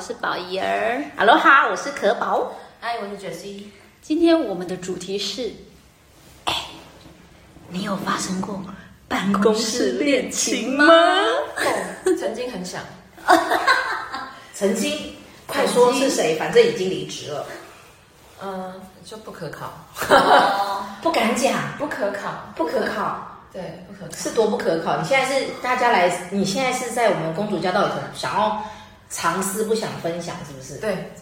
我是宝仪儿。哈喽哈，我是可宝。嗨，我是 Jessie。今天我们的主题是，哎，你有发生过办公室恋情吗？哦，曾经很想。曾经，快说是谁？反正已经离职了。嗯，就不可考。不敢讲，不可考，不可考。对，不可考。是多不可考？你现在是大家来，你现在是在我们公主家到里头想要藏私，不想分享，是不是？对。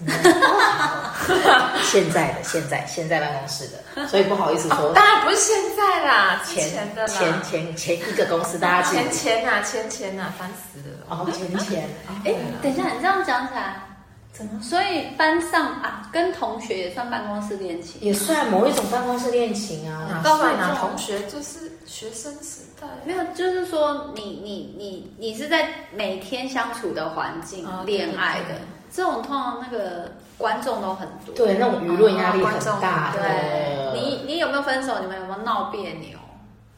现在的，现在，现在办公室的，所以不好意思说。当然不是现在啦，前前的啦，前前前一个公司，大家前前呐，前前呐，烦死了。哦，前前。哎，等一下，你这样讲起来。所以班上啊，跟同学也算办公室恋情，也算某一种办公室恋情啊。当然啦，同学就是学生时代，没有，就是说你你你你是在每天相处的环境恋爱的，这种通常那个观众都很多，对，那种舆论压力很大。对，你你有没有分手？你们有没有闹别扭？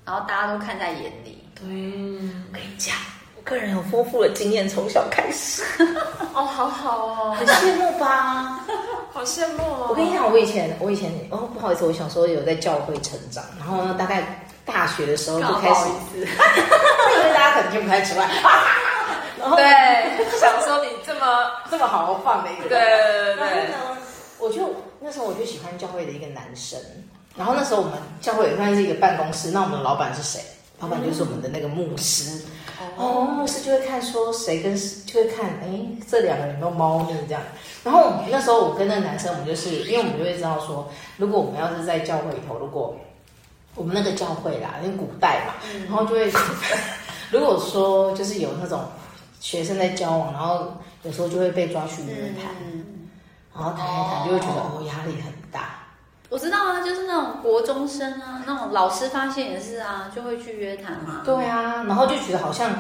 然后大家都看在眼里。对，我跟你讲。个人有丰富的经验，从小开始。哦，好好哦，很羡慕吧？好羡慕哦！我跟你讲，我以前，我以前，哦，不好意思，我小时候有在教会成长，然后呢，大概大学的时候就开始，因为大家可能听不太出来。然后对，想说你这么这么好好放的一个，对对对。然后呢，我就那时候我就喜欢教会的一个男生，然后那时候我们教会也算是一个办公室，那我们的老板是谁？老板就是我们的那个牧师。哦，牧师就会看说谁跟，就会看哎，这两个人有没有猫腻这样。然后那时候我跟那个男生，我们就是因为我们就会知道说，如果我们要是在教会里头，如果我们那个教会啦，因为古代嘛，然后就会，如果说就是有那种学生在交往，然后有时候就会被抓去约谈，然后谈一谈就会觉得哦压力很大。我知道啊，就是那种国中生啊，那种老师发现也是啊，就会去约谈嘛。对啊，然后就觉得好像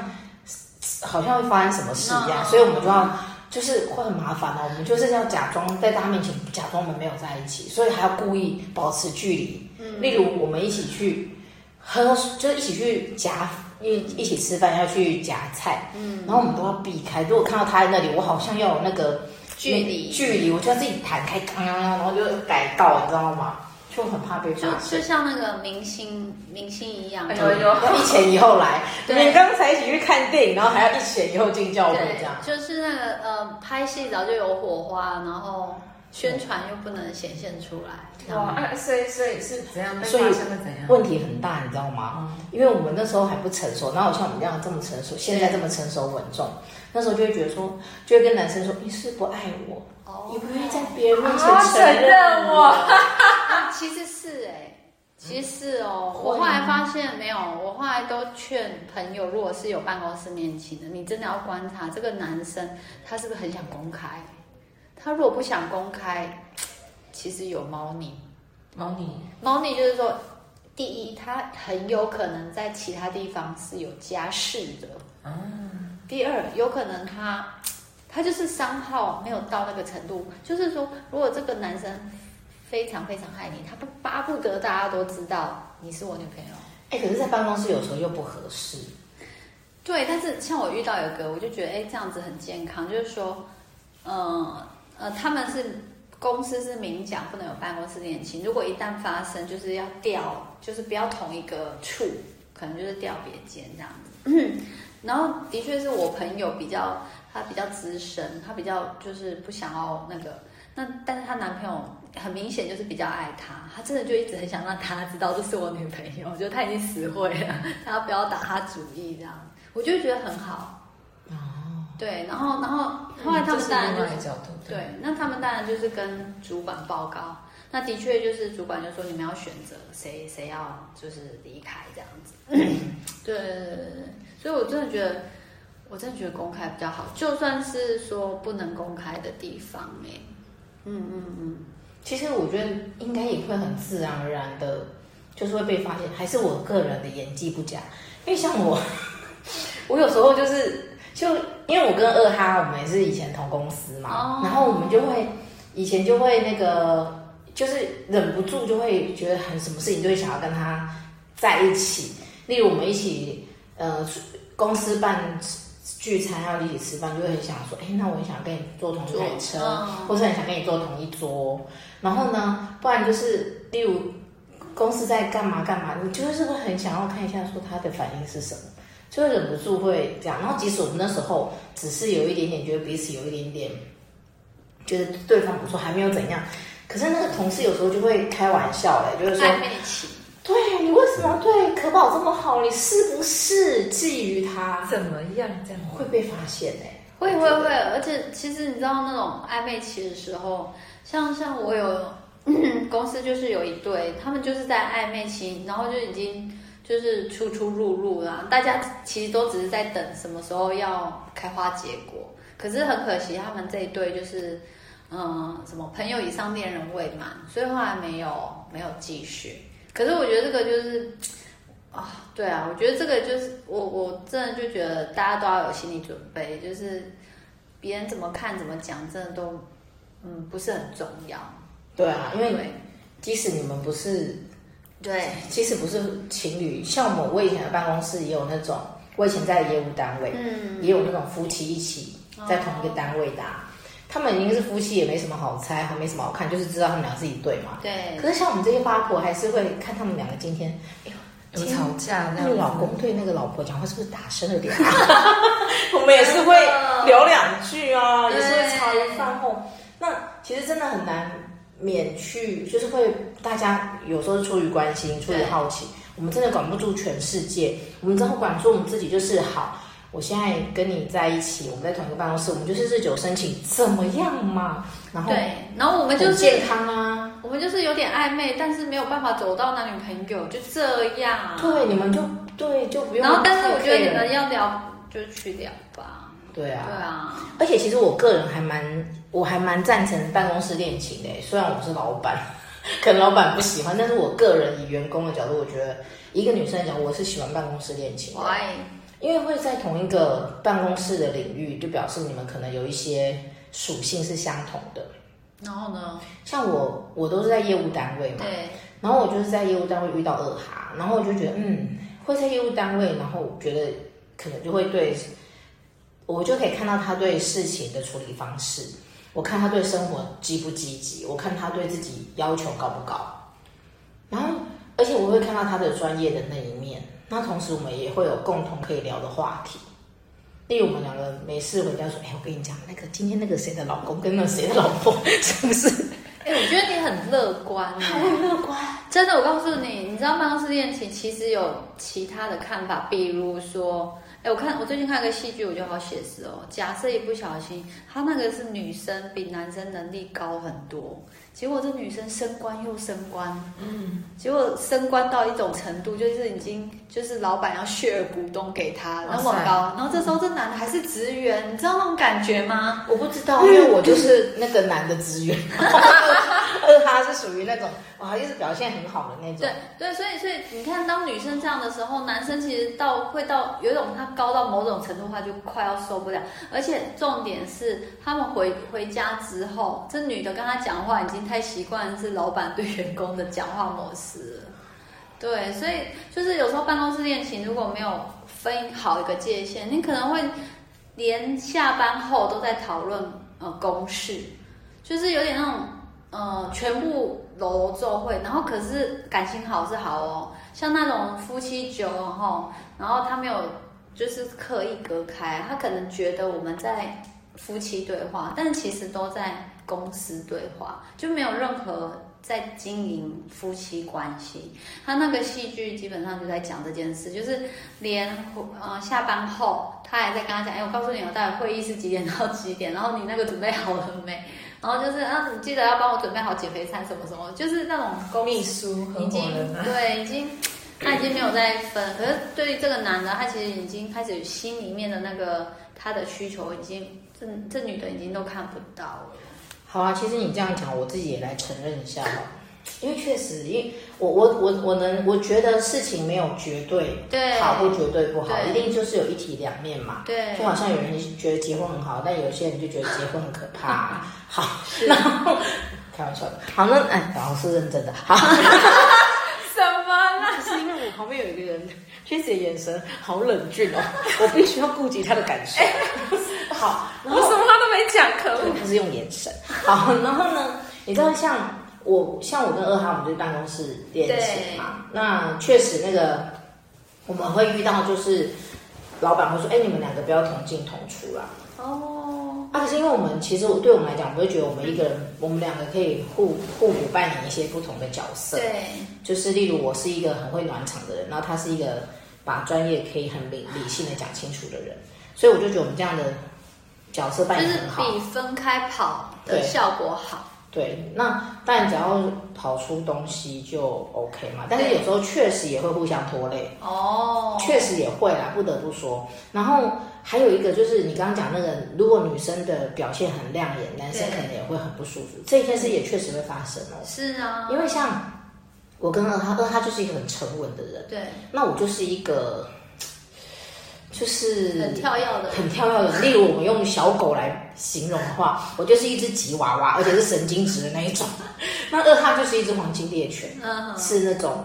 好像会发生什么事一样，所以我们就要就是会很麻烦啊。我们就是要假装在大家面前假装我们没有在一起，所以还要故意保持距离。嗯，例如我们一起去喝，就是一起去夹，一一起吃饭要去夹菜，嗯，然后我们都要避开。如果看到他在那里，我好像要有那个。距离距离，我就要自己弹开，刚刚然后就改道，你知道吗？就很怕被发现。就像那个明星明星一样，有有一前一后来。对，你刚才一起去看电影，然后还要一前一后进教会，这样。就是那个呃，拍戏早就有火花，然后宣传又不能显现出来。哇，所以所以是怎样？所以问题很大，你知道吗？因为我们那时候还不成熟，哪有像我们这样这么成熟，现在这么成熟稳重。那时候就会觉得说，就会跟男生说：“你是不爱我，你不愿意在别人面前承认我。”其实是哎，其实是哦。我后来发现没有，我后来都劝朋友，如果是有办公室恋情的，你真的要观察这个男生，他是不是很想公开？他如果不想公开，其实有猫腻。猫腻，猫腻就是说，第一，他很有可能在其他地方是有家室的。嗯。第二，有可能他，他就是商号没有到那个程度，就是说，如果这个男生非常非常爱你，他不巴不得大家都知道你是我女朋友。哎，可是，在办公室有时候又不合适。对，但是像我遇到有个，我就觉得，哎，这样子很健康，就是说，嗯呃，呃，他们是公司是明讲不能有办公室恋情，如果一旦发生，就是要调，就是不要同一个处，可能就是调别间这样子。然后的确是我朋友比较，她比较资深，她比较就是不想要那个，那但是她男朋友很明显就是比较爱她，她真的就一直很想让她知道这是我女朋友，我觉得她已经死会了，她不要打她主意这样，我就觉得很好。哦，对，然后然后后来他们当然就是对，那他们当然就是跟主管报告，那的确就是主管就说你们要选择谁谁要就是离开这样子，对对对对对。所以，我真的觉得，我真的觉得公开比较好。就算是说不能公开的地方，哎，嗯嗯嗯，其实我觉得应该也会很自然而然的，就是会被发现。还是我个人的演技不佳，因为像我，我有时候就是就因为我跟二哈，我们也是以前同公司嘛，然后我们就会以前就会那个，就是忍不住就会觉得很什么事情就会想要跟他在一起，例如我们一起。呃，公司办聚餐要一起吃饭，就会很想说，哎，那我也想跟你坐同一台车，嗯、或是很想跟你坐同一桌。然后呢，不然就是例如公司在干嘛干嘛，你就是会很想要看一下，说他的反应是什么，就会忍不住会这样。然后即使我们那时候只是有一点点觉得彼此有一点点觉得对方不错，还没有怎样，可是那个同事有时候就会开玩笑嘞，就是说。对，你为什么对可宝这么好？你是不是觊觎他？怎么样？这样会被发现呢？会会会，而且其实你知道那种暧昧期的时候，像像我有、嗯、公司就是有一对，他们就是在暧昧期，然后就已经就是出出入入啦，大家其实都只是在等什么时候要开花结果。可是很可惜，他们这一对就是嗯，什么朋友以上恋人未满，所以后来没有没有继续。可是我觉得这个就是啊，对啊，我觉得这个就是我我真的就觉得大家都要有心理准备，就是别人怎么看怎么讲，真的都嗯不是很重要。对啊，因为即使你们不是对，即使不是情侣，像我们我以前的办公室也有那种，我以前在业务单位，嗯，也有那种夫妻一起在同一个单位的。哦他们已经是夫妻，也没什么好猜，还没什么好看，就是知道他们俩自己对嘛。对。可是像我们这些八婆，还是会看他们两个今天，哎呦，有吵架，那个老公对那个老婆讲话是不是大声了点啊？我们也是会聊两句啊，也是会茶余饭后。那其实真的很难免去，就是会大家有时候是出于关心，出于好奇，我们真的管不住全世界，我们只好管住我们自己就是好。我现在跟你在一起，我们在同一个办公室，我们就是日久生情，怎么样嘛？然后对，然后我们就是健康啊，我们就是有点暧昧，但是没有办法走到男女朋友，就这样。对，你们就对，就不用。然后，但是我觉得你们要聊，就去聊吧。对啊，对啊。而且其实我个人还蛮，我还蛮赞成办公室恋情的。虽然我是老板，可能老板不喜欢，但是我个人以员工的角度，我觉得一个女生来讲，我是喜欢办公室恋情的。因为会在同一个办公室的领域，就表示你们可能有一些属性是相同的。然后呢，像我，我都是在业务单位嘛。对。然后我就是在业务单位遇到二哈，然后我就觉得，嗯，会在业务单位，然后我觉得可能就会对，我就可以看到他对事情的处理方式，我看他对生活积不积极，我看他对自己要求高不高，然后而且我会看到他的专业的那一面。那同时，我们也会有共同可以聊的话题。例如，我们两个没事回家说：“哎，我跟你讲，那个今天那个谁的老公跟那谁的老婆，是不是？” 哎，我觉得你很乐观，很乐观。真的，我告诉你，你知道办公室恋情其实有其他的看法，比如说，哎，我看我最近看一个戏剧，我觉得好写实哦。假设一不小心，他那个是女生比男生能力高很多。结果这女生升官又升官，嗯，结果升官到一种程度，就是已经就是老板要血股东给他那么高，然后这时候这男的还是职员，你知道那种感觉吗？我不知道，因为我就是那个男的职员，他是属于那种哇，一直表现很好的那种。对对，所以所以你看，当女生这样的时候，男生其实到会到有一种他高到某种程度，他就快要受不了，而且重点是他们回回家之后，这女的跟他讲话已经。太习惯是老板对员工的讲话模式，对，所以就是有时候办公室恋情如果没有分好一个界限，你可能会连下班后都在讨论呃公事，就是有点那种呃全部揉奏会，然后可是感情好是好哦，像那种夫妻酒然后然后他没有就是刻意隔开，他可能觉得我们在夫妻对话，但其实都在。公司对话就没有任何在经营夫妻关系。他那个戏剧基本上就在讲这件事，就是连呃下班后他还在跟他讲，哎，我告诉你，我待会会议是几点到几点，然后你那个准备好了没？然后就是啊，你记得要帮我准备好减肥餐什么什么，就是那种秘书已经对，已经他已经没有再分。可是对于这个男的，他其实已经开始心里面的那个他的需求已经这这女的已经都看不到了。好啊，其实你这样讲，我自己也来承认一下哈，因为确实，因为我我我我能，我觉得事情没有绝对好或绝对不好，一定就是有一体两面嘛。对，就好像有人觉得结婚很好，但有些人就觉得结婚很可怕。好，然后开玩笑的。好，那哎，然后是认真的。好，什么呢？是因为我旁边有一个人。确实眼神好冷峻哦，我必须要顾及他的感受。好，我什么话都没讲，可恶。他是用眼神。好，然后呢，你知道像我，像我跟二哈，我们就是办公室恋情嘛。那确实那个我们会遇到，就是老板会说：“哎，你们两个不要同进同出啦。”哦，啊，可是因为我们其实对我们来讲，我会觉得我们一个人，我们两个可以互互补扮演一些不同的角色。对，就是例如我是一个很会暖场的人，然后他是一个把专业可以很理理性的讲清楚的人，所以我就觉得我们这样的。角色扮演很好，就是比分开跑的效果好。对，那当然只要跑出东西就 OK 嘛。但是有时候确实也会互相拖累。哦，确实也会啦，不得不说。然后还有一个就是你刚刚讲那个，如果女生的表现很亮眼，男生可能也会很不舒服。这件事也确实会发生哦。是啊，因为像我跟二哈，二哈就是一个很沉稳的人。对，那我就是一个。就是很跳跃的，很跳跃的。例如，我们用小狗来形容的话，我就是一只吉娃娃，而且是神经质的那一种。那二哈就是一只黄金猎犬，嗯，是那种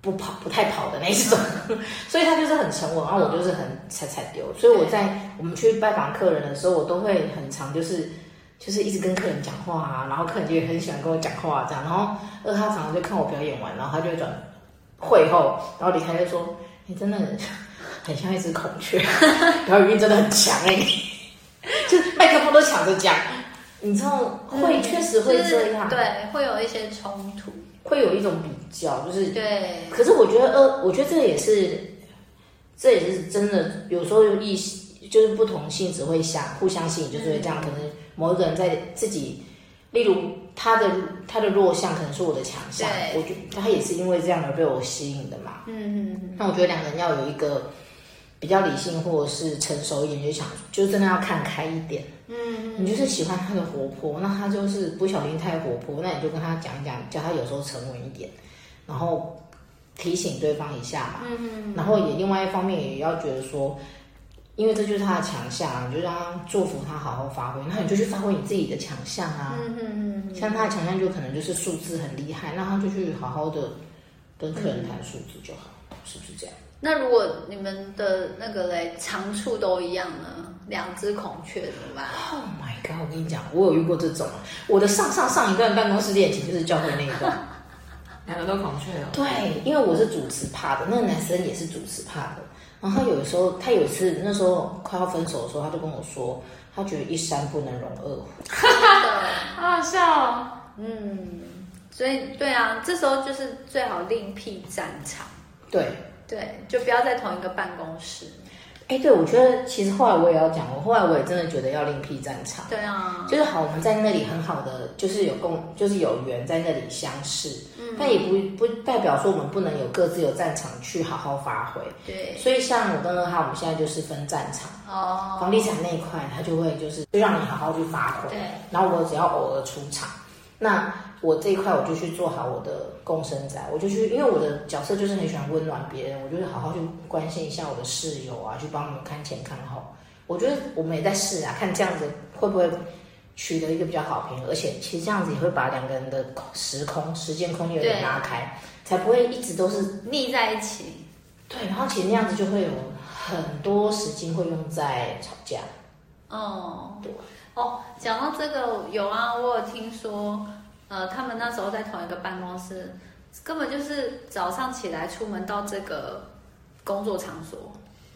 不跑、不太跑的那一种。所以它就是很沉稳，然后我就是很踩踩丢。所以我在我们去拜访客人的时候，我都会很常就是就是一直跟客人讲话啊，然后客人就也很喜欢跟我讲话这样。然后二哈常常就看我表演完，然后他就会转会后，然后离开就说：“你真的。”很像一只孔雀，然后语音真的很强哎、欸，就 麦克风都抢着讲，你知道会确实会这样，对，会有一些冲突，会有一种比较，就是对。可是我觉得呃，我觉得这也是，这也是真的，有时候有异性就是不同性质会相互相吸引，就是会这样。可能某一个人在自己，例如他的他的弱项可能是我的强项，我觉得他也是因为这样而被我吸引的嘛。嗯嗯嗯。那我觉得两个人要有一个。比较理性或者是成熟一点，就想就真的要看开一点。嗯，你就是喜欢他的活泼，那他就是不小心太活泼，那你就跟他讲一讲，叫他有时候沉稳一点，然后提醒对方一下嘛。嗯，然后也另外一方面也要觉得说，因为这就是他的强项，你就让他祝福他好好发挥，那你就去发挥你自己的强项啊。嗯嗯嗯。像他的强项就可能就是数字很厉害，那他就去好好的跟客人谈数字就好，是不是这样？那如果你们的那个嘞长处都一样呢？两只孔雀怎么办？Oh my god！我跟你讲，我有遇过这种。我的上上上一段办公室恋情就是教会那一段，两个都孔雀哦。对，因为我是主持怕的，那个男生也是主持怕的。然后他有的时候，他有一次那时候快要分手的时候，他就跟我说，他觉得一山不能容二虎。好好笑哦。嗯，所以对啊，这时候就是最好另辟战场。对。对，就不要在同一个办公室。哎，对，我觉得其实后来我也要讲，我后来我也真的觉得要另辟战场。对啊，就是好，我们在那里很好的，就是有共，就是有缘在那里相识。嗯，但也不不代表说我们不能有各自有战场去好好发挥。对，所以像我跟二哈，我们现在就是分战场。哦，房地产那一块，他就会就是就让你好好去发挥。对，然后我只要偶尔出场。那我这一块我就去做好我的共生宅，我就去，因为我的角色就是很喜欢温暖别人，我就会好好去关心一下我的室友啊，去帮他们看前看后。我觉得我们也在试啊，看这样子会不会取得一个比较好评，而且其实这样子也会把两个人的时空、时间、空间有点拉开，才不会一直都是腻在一起。对，然后其实那样子就会有很多时间会用在吵架。哦，对。哦，讲到这个有啊，我有听说，呃，他们那时候在同一个办公室，根本就是早上起来出门到这个工作场所，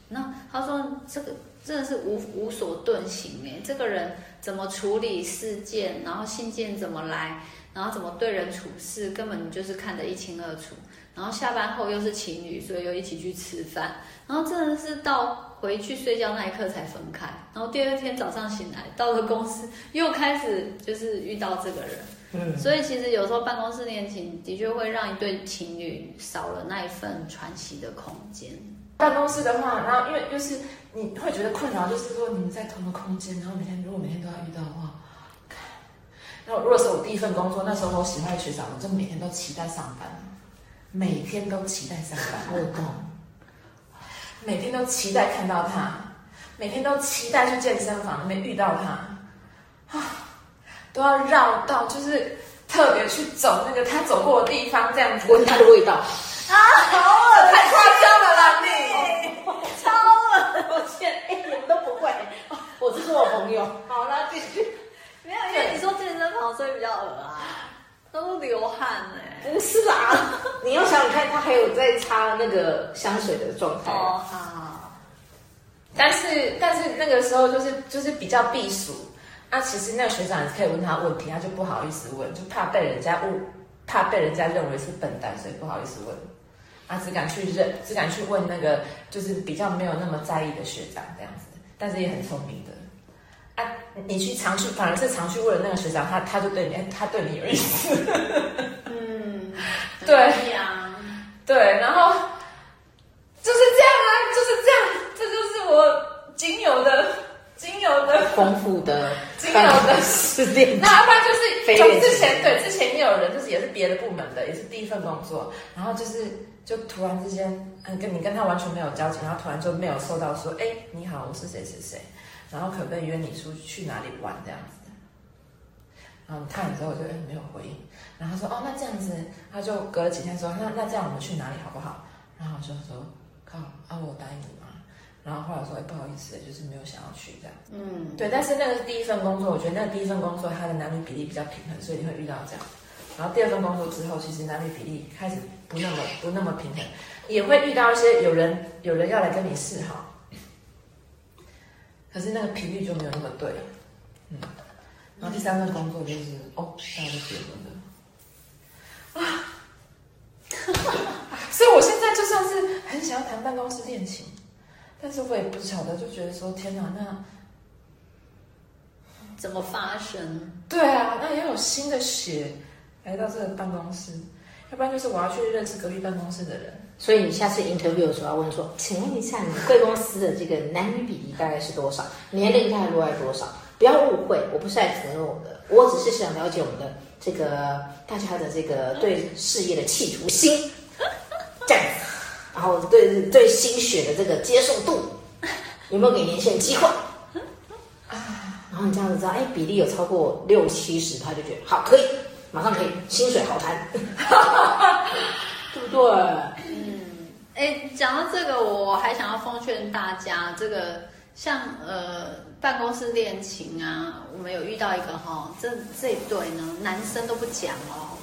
那他说这个真的是无无所遁形哎，这个人怎么处理事件，然后信件怎么来，然后怎么对人处事，根本就是看得一清二楚。然后下班后又是情侣，所以又一起去吃饭，然后真的是到。回去睡觉那一刻才分开，然后第二天早上醒来，到了公司又开始就是遇到这个人，嗯，所以其实有时候办公室恋情的确会让一对情侣少了那一份喘息的空间。办公室的话，然后因为就是你会觉得困扰，就是说你们在同一个空间，然后每天如果每天都要遇到的话，然后如果是我第一份工作，那时候我喜欢学长，我就每天都期待上班，每天都期待上班，我懂。每天都期待看到他，每天都期待去健身房里面遇到他，啊，都要绕道，就是特别去走那个他走过的地方，这样子。闻他的味道。啊，好恶，太夸张了啦你，超恶，抱歉，哎，你们都不会，我是说我朋友。好，了继续。没有，因为你说健身房所以比较恶啊，都流汗哎。不是啦，你要想想看，他还有在擦那个香水的状态。哦，好。但是但是那个时候就是就是比较避暑。那其实那个学长也可以问他问题，他就不好意思问，就怕被人家误，怕被人家认为是笨蛋，所以不好意思问。啊，只敢去认，只敢去问那个就是比较没有那么在意的学长这样子，但是也很聪明的。啊，你去常去，反而是常去问的那个学长，他他就对你，他对你有意思。嗯，对呀，对，然后就是这样啊，就是这样，这就是我仅有的。仅有的丰富的，仅有的失恋，那要不然就是从之前对之前也有人，就是也是别的部门的，也是第一份工作，然后就是就突然之间，嗯，跟你跟他完全没有交集，然后突然就没有收到说，哎，你好，我是谁谁谁，然后可不可以约你出去哪里玩这样子？然后你看了之后我就哎没有回应，然后他说哦那这样子，他就隔了几天说那那这样我们去哪里好不好？然后我就说靠啊我答应你嘛。然后后来说，哎，不好意思，就是没有想要去这样。嗯，对。但是那个是第一份工作，我觉得那个第一份工作它的男女比例比较平衡，所以你会遇到这样。然后第二份工作之后，其实男女比例开始不那么不那么平衡，也会遇到一些有人有人要来跟你示好，可是那个频率就没有那么对。嗯。然后第三份工作就是哦，大家都结婚了啊。所以我现在就算是很想要谈办公室恋情。但是我也不晓得，就觉得说天哪，那怎么发生？对啊，那也有新的血来到这个办公室，要不然就是我要去认识隔壁办公室的人。所以你下次 interview 的时候要问说，请问一下，你贵公司的这个男女比例大概是多少？年龄大概落在多少？不要误会，我不是来责我的，我只是想了解我们的这个大家的这个对事业的企图心，这样子。然后对对心血的这个接受度有没有给年轻人机会？然后你这样子知道，哎，比例有超过六七十，他就觉得好，可以，马上可以，薪水好谈，对不对？嗯，哎，讲到这个，我还想要奉劝大家，这个像呃办公室恋情啊，我们有遇到一个哈，这这一对呢，男生都不讲哦，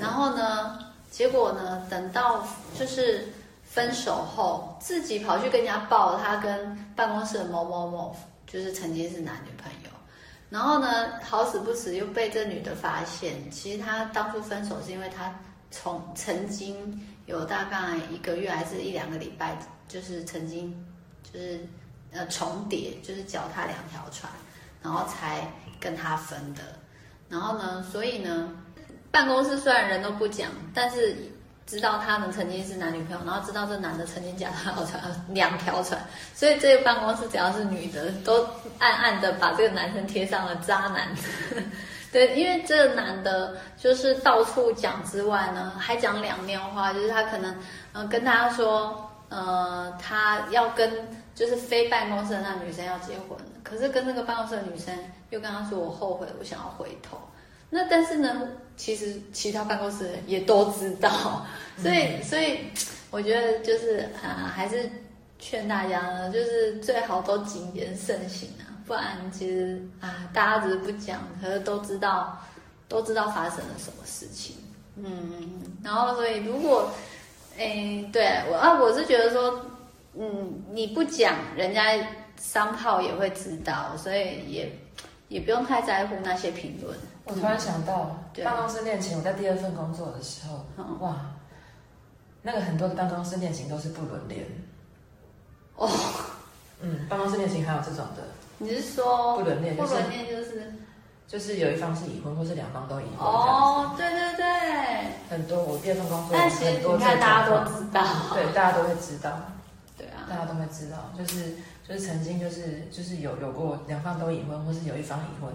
然后呢，结果呢，等到就是。分手后，自己跑去跟人家报他跟办公室的某某某，就是曾经是男女朋友。然后呢，好死不死又被这女的发现，其实他当初分手是因为他从曾经有大概一个月还是一两个礼拜，就是曾经就是呃重叠，就是脚踏两条船，然后才跟他分的。然后呢，所以呢，办公室虽然人都不讲，但是。知道他们曾经是男女朋友，然后知道这男的曾经脚踏船两条船，所以这个办公室只要是女的，都暗暗的把这个男生贴上了渣男。对，因为这个男的就是到处讲之外呢，还讲两面话，就是他可能嗯、跟他说，呃，他要跟就是非办公室的那女生要结婚，可是跟那个办公室的女生又跟他说，我后悔，我想要回头。那但是呢，其实其他办公室也都知道，所以、嗯、所以我觉得就是啊，还是劝大家呢，就是最好都谨言慎行啊，不然其实啊，大家只是不讲，可是都知道都知道发生了什么事情。嗯，然后所以如果诶，对我啊，我是觉得说，嗯，你不讲，人家商号也会知道，所以也也不用太在乎那些评论。我突然想到，嗯、办公室恋情，我在第二份工作的时候，哇，那个很多的办公室恋情都是不伦恋。哦，嗯，办公室恋情还有这种的。你是说不伦恋？不伦恋就是就是有一方是已婚，或是两方都已婚。哦，对对对。很多，我第二份工作但是很多，大家都知道。对，大家都会知道。对啊，大家都会知道，就是就是曾经就是就是有有过两方都已婚，或是有一方已婚。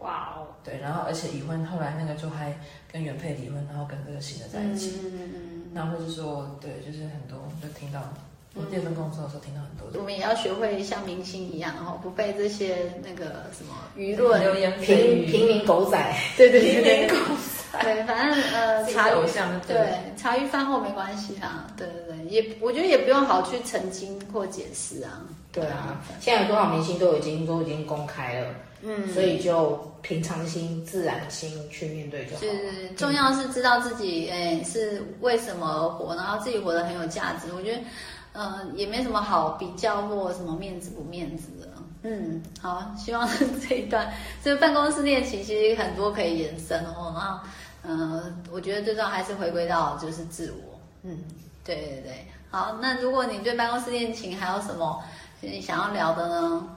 哇哦，对，然后而且已婚，后来那个就还跟原配离婚，然后跟这个新的在一起。嗯嗯嗯。那或者说，对，就是很多就听到，我第二份工作的时候听到很多。我们也要学会像明星一样，然后不被这些那个什么舆论、流言、平平民狗仔，对对，平民狗仔对，反正呃，茶余偶像对对茶余饭后没关系啦。对对对，也我觉得也不用好去澄清或解释啊。对啊，现在有多少明星都已经都已经公开了，嗯，所以就平常心、自然心去面对就好。就是重要是知道自己哎是为什么而活，然后自己活得很有价值。我觉得呃也没什么好比较或什么面子不面子的。嗯，好，希望 这一段这个办公室恋情其实很多可以延伸哦。然后呃，我觉得最重要还是回归到就是自我。嗯，对对对。好，那如果你对办公室恋情还有什么？你想要聊的呢？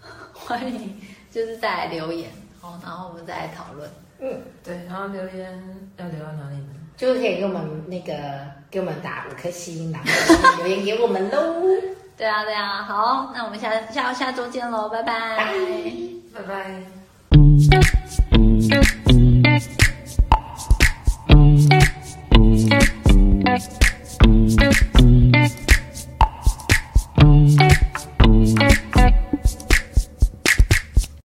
欢迎就是再来留言，哦，然后我们再来讨论。嗯，对，然后留言要留到哪里呢？就是可以给我们那个给我们打五颗星，然 后留言给我们喽。对啊，对啊，好，那我们下下下周见喽，拜拜，拜拜。